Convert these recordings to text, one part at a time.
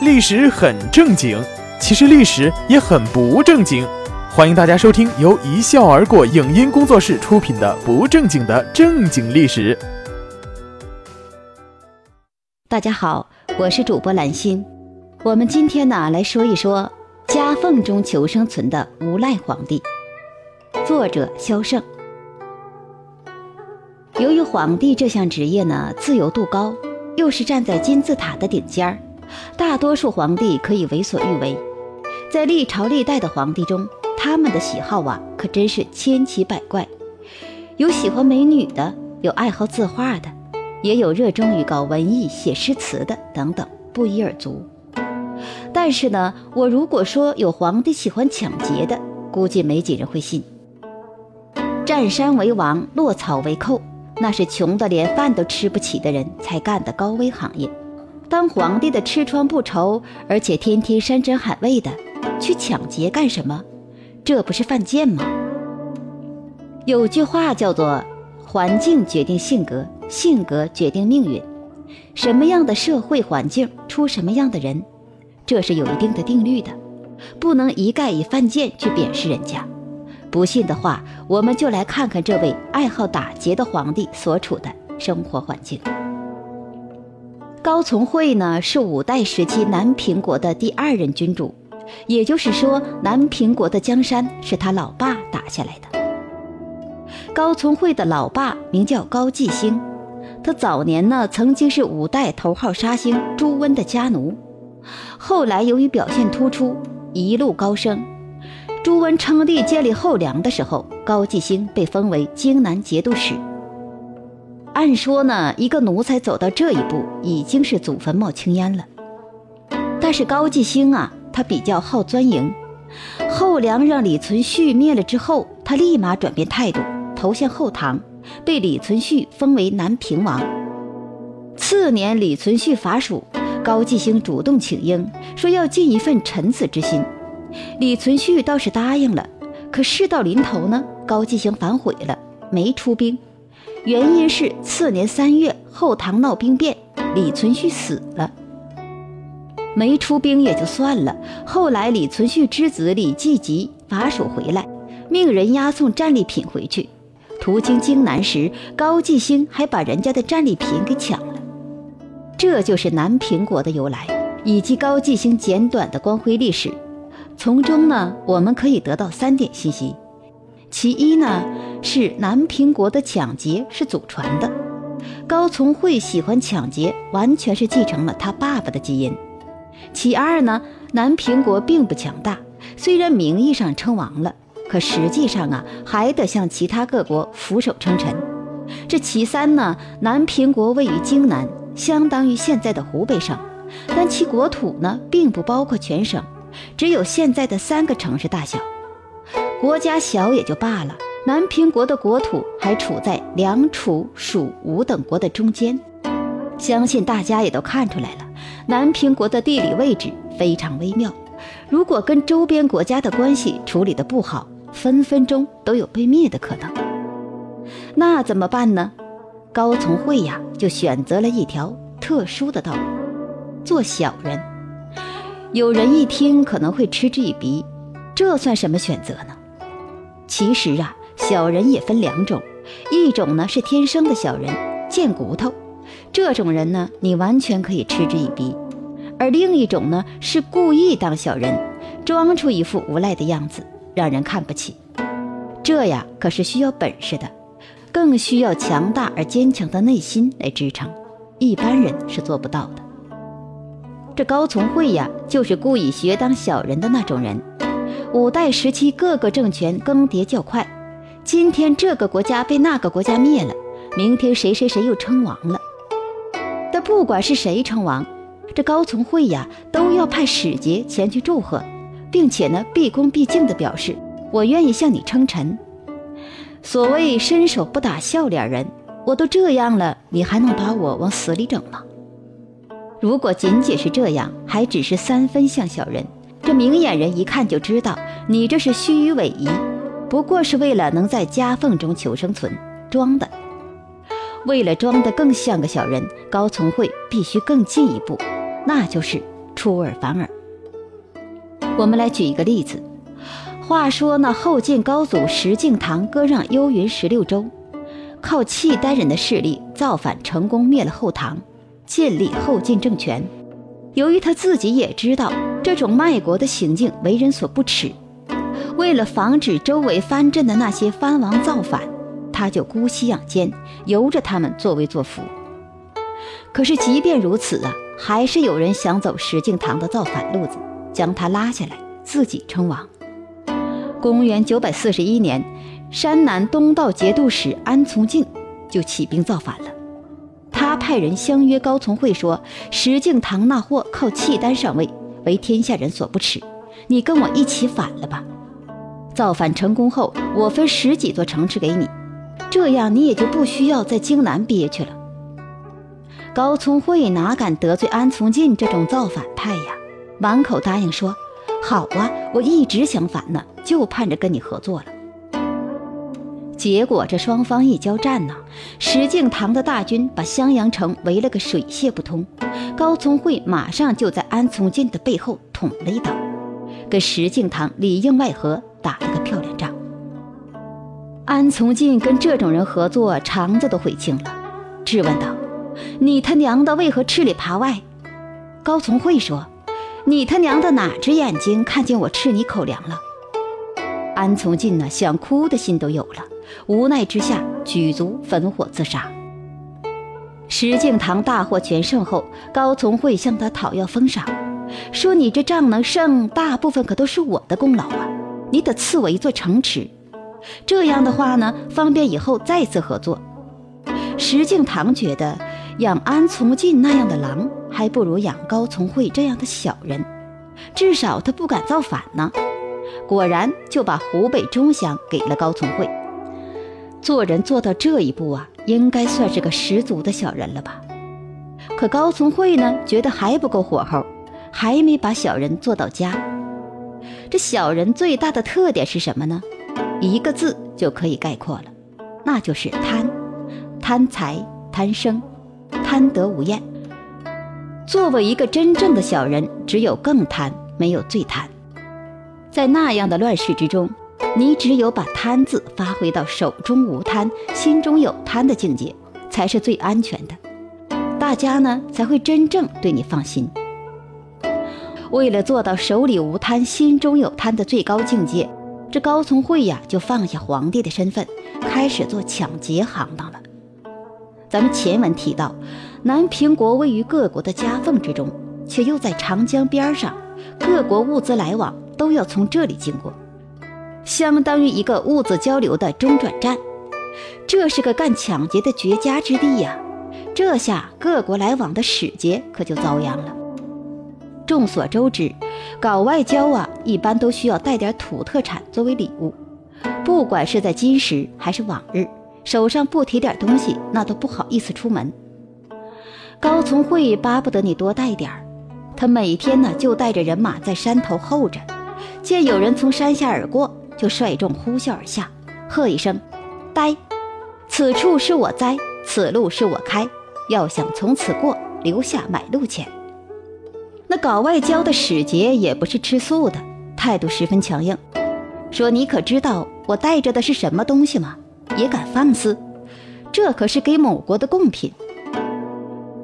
历史很正经，其实历史也很不正经。欢迎大家收听由一笑而过影音工作室出品的《不正经的正经历史》。大家好，我是主播兰心。我们今天呢来说一说夹缝中求生存的无赖皇帝。作者萧胜。由于皇帝这项职业呢自由度高，又是站在金字塔的顶尖儿，大多数皇帝可以为所欲为。在历朝历代的皇帝中，他们的喜好啊可真是千奇百怪，有喜欢美女的，有爱好字画的，也有热衷于搞文艺、写诗词的，等等，不一而足。但是呢，我如果说有皇帝喜欢抢劫的，估计没几人会信。占山为王，落草为寇。那是穷的连饭都吃不起的人才干的高危行业。当皇帝的吃穿不愁，而且天天山珍海味的，去抢劫干什么？这不是犯贱吗？有句话叫做“环境决定性格，性格决定命运”。什么样的社会环境出什么样的人，这是有一定的定律的，不能一概以犯贱去贬视人家。不信的话，我们就来看看这位爱好打劫的皇帝所处的生活环境。高从诲呢，是五代时期南平国的第二任君主，也就是说，南平国的江山是他老爸打下来的。高从诲的老爸名叫高季兴，他早年呢曾经是五代头号杀星朱温的家奴，后来由于表现突出，一路高升。朱温称帝建立后梁的时候，高季兴被封为荆南节度使。按说呢，一个奴才走到这一步，已经是祖坟冒青烟了。但是高季兴啊，他比较好钻营。后梁让李存勖灭了之后，他立马转变态度，投向后唐，被李存勖封为南平王。次年，李存勖伐蜀，高季兴主动请缨，说要尽一份臣子之心。李存勖倒是答应了，可事到临头呢，高季兴反悔了，没出兵。原因是次年三月，后唐闹兵变，李存勖死了。没出兵也就算了，后来李存勖之子李继吉伐蜀回来，命人押送战利品回去。途经荆南时，高季兴还把人家的战利品给抢了。这就是南平国的由来，以及高季兴简短的光辉历史。从中呢，我们可以得到三点信息。其一呢，是南平国的抢劫是祖传的，高从诲喜欢抢劫，完全是继承了他爸爸的基因。其二呢，南平国并不强大，虽然名义上称王了，可实际上啊，还得向其他各国俯首称臣。这其三呢，南平国位于荆南，相当于现在的湖北省，但其国土呢，并不包括全省。只有现在的三个城市大小，国家小也就罢了。南平国的国土还处在梁、楚、蜀、吴等国的中间，相信大家也都看出来了。南平国的地理位置非常微妙，如果跟周边国家的关系处理的不好，分分钟都有被灭的可能。那怎么办呢？高从诲呀，就选择了一条特殊的道路，做小人。有人一听可能会嗤之以鼻，这算什么选择呢？其实啊，小人也分两种，一种呢是天生的小人，贱骨头，这种人呢你完全可以嗤之以鼻；而另一种呢是故意当小人，装出一副无赖的样子，让人看不起。这呀可是需要本事的，更需要强大而坚强的内心来支撑，一般人是做不到的。这高从诲呀，就是故意学当小人的那种人。五代时期，各个政权更迭较快，今天这个国家被那个国家灭了，明天谁谁谁又称王了。但不管是谁称王，这高从诲呀，都要派使节前去祝贺，并且呢，毕恭毕敬地表示：“我愿意向你称臣。”所谓伸手不打笑脸人，我都这样了，你还能把我往死里整吗？如果仅仅是这样，还只是三分像小人，这明眼人一看就知道你这是虚与委蛇，不过是为了能在夹缝中求生存，装的。为了装得更像个小人，高从诲必须更进一步，那就是出尔反尔。我们来举一个例子。话说那后晋高祖石敬瑭割让幽云十六州，靠契丹人的势力造反成功，灭了后唐，建立后晋政权。由于他自己也知道这种卖国的行径为人所不齿，为了防止周围藩镇的那些藩王造反，他就姑息养奸，由着他们作威作福。可是即便如此啊，还是有人想走石敬瑭的造反路子，将他拉下来，自己称王。公元九百四十一年，山南东道节度使安从进就起兵造反了。他派人相约高从诲说：“石敬瑭那货靠契丹上位，为天下人所不齿，你跟我一起反了吧。造反成功后，我分十几座城池给你，这样你也就不需要在京南憋屈了。”高聪慧哪敢得罪安从进这种造反派呀，满口答应说。好啊，我一直想反呢，就盼着跟你合作了。结果这双方一交战呢，石敬瑭的大军把襄阳城围了个水泄不通，高从诲马上就在安从进的背后捅了一刀，跟石敬瑭里应外合，打了个漂亮仗。安从进跟这种人合作，肠子都悔青了，质问道：“你他娘的为何吃里扒外？”高从诲说。你他娘的哪只眼睛看见我吃你口粮了？安从进呢，想哭的心都有了，无奈之下举足焚火自杀。石敬瑭大获全胜后，高从诲向他讨要封赏，说：“你这仗能胜，大部分可都是我的功劳啊！你得赐我一座城池，这样的话呢，方便以后再次合作。”石敬瑭觉得。养安从进那样的狼，还不如养高从诲这样的小人，至少他不敢造反呢。果然就把湖北钟祥给了高从诲。做人做到这一步啊，应该算是个十足的小人了吧？可高从诲呢，觉得还不够火候，还没把小人做到家。这小人最大的特点是什么呢？一个字就可以概括了，那就是贪，贪财，贪生。贪得无厌。作为一个真正的小人，只有更贪，没有最贪。在那样的乱世之中，你只有把贪字发挥到手中无贪，心中有贪的境界，才是最安全的。大家呢才会真正对你放心。为了做到手里无贪，心中有贪的最高境界，这高从诲呀就放下皇帝的身份，开始做抢劫行当了。咱们前文提到，南平国位于各国的夹缝之中，却又在长江边上，各国物资来往都要从这里经过，相当于一个物资交流的中转站。这是个干抢劫的绝佳之地呀！这下各国来往的使节可就遭殃了。众所周知，搞外交啊，一般都需要带点土特产作为礼物，不管是在今时还是往日。手上不提点东西，那都不好意思出门。高从诲巴不得你多带点儿，他每天呢就带着人马在山头候着，见有人从山下而过，就率众呼啸而下，喝一声：“呆！此处是我栽，此路是我开，要想从此过，留下买路钱。”那搞外交的使节也不是吃素的，态度十分强硬，说：“你可知道我带着的是什么东西吗？”也敢放肆？这可是给某国的贡品。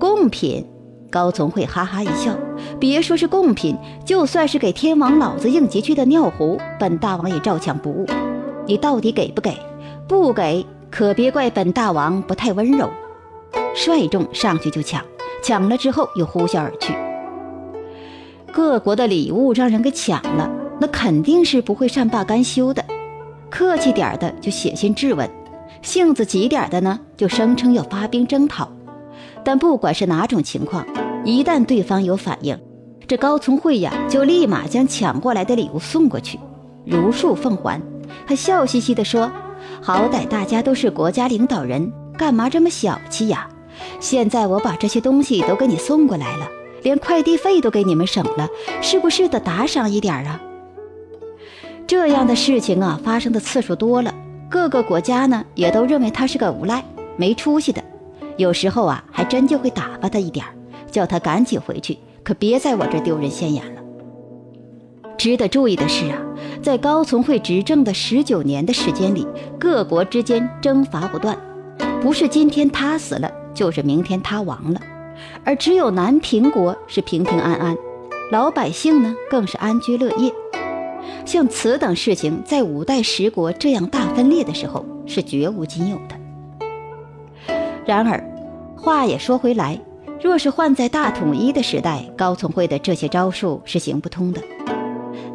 贡品？高从诲哈哈一笑，别说是贡品，就算是给天王老子应急去的尿壶，本大王也照抢不误。你到底给不给？不给，可别怪本大王不太温柔。率众上去就抢，抢了之后又呼啸而去。各国的礼物让人给抢了，那肯定是不会善罢甘休的。客气点的就写信质问，性子急点的呢就声称要发兵征讨。但不管是哪种情况，一旦对方有反应，这高从慧呀就立马将抢过来的礼物送过去，如数奉还。他笑嘻嘻地说：“好歹大家都是国家领导人，干嘛这么小气呀？现在我把这些东西都给你送过来了，连快递费都给你们省了，是不是得打赏一点啊？”这样的事情啊，发生的次数多了，各个国家呢也都认为他是个无赖、没出息的，有时候啊，还真就会打发他一点叫他赶紧回去，可别在我这丢人现眼了。值得注意的是啊，在高从诲执政的十九年的时间里，各国之间征伐不断，不是今天他死了，就是明天他亡了，而只有南平国是平平安安，老百姓呢更是安居乐业。像此等事情，在五代十国这样大分裂的时候，是绝无仅有的。然而，话也说回来，若是换在大统一的时代，高从诲的这些招数是行不通的。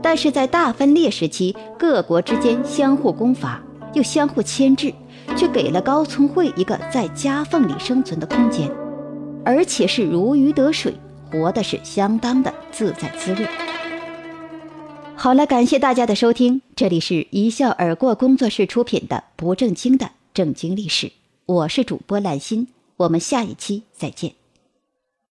但是在大分裂时期，各国之间相互攻伐，又相互牵制，却给了高聪慧一个在夹缝里生存的空间，而且是如鱼得水，活的是相当的自在滋润。好了，感谢大家的收听，这里是一笑而过工作室出品的《不正经的正经历史》，我是主播兰心，我们下一期再见。